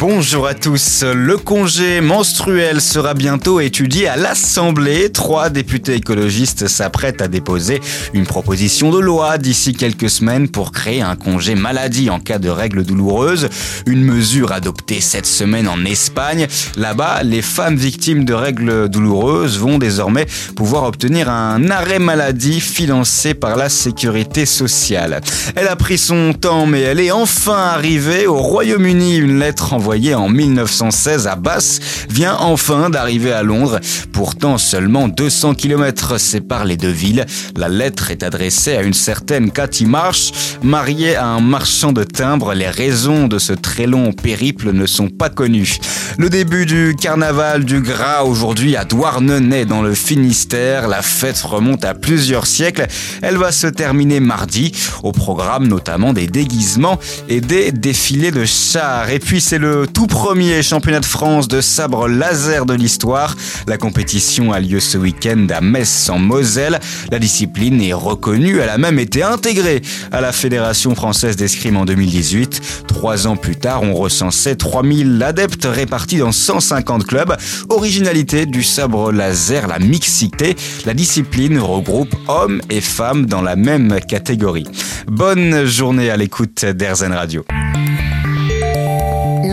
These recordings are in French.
Bonjour à tous. Le congé menstruel sera bientôt étudié à l'Assemblée. Trois députés écologistes s'apprêtent à déposer une proposition de loi d'ici quelques semaines pour créer un congé maladie en cas de règles douloureuses. Une mesure adoptée cette semaine en Espagne. Là-bas, les femmes victimes de règles douloureuses vont désormais pouvoir obtenir un arrêt maladie financé par la sécurité sociale. Elle a pris son temps, mais elle est enfin arrivée au Royaume-Uni. Une lettre envoyée en 1916 à Bath vient enfin d'arriver à Londres. Pourtant, seulement 200 km séparent les deux villes. La lettre est adressée à une certaine Cathy Marsh, mariée à un marchand de timbres. Les raisons de ce très long périple ne sont pas connues. Le début du carnaval du Gras aujourd'hui à Douarnenez dans le Finistère. La fête remonte à plusieurs siècles. Elle va se terminer mardi. Au programme notamment des déguisements et des défilés de chars. Et puis c'est le tout premier championnat de France de sabre laser de l'histoire. La compétition a lieu ce week-end à Metz en Moselle. La discipline est reconnue, elle a même été intégrée à la Fédération française d'escrime en 2018. Trois ans plus tard, on recensait 3000 adeptes répartis dans 150 clubs. Originalité du sabre laser, la mixité. La discipline regroupe hommes et femmes dans la même catégorie. Bonne journée à l'écoute d'Airzen Radio.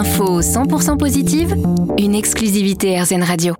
Info 100% positive, une exclusivité RZN Radio.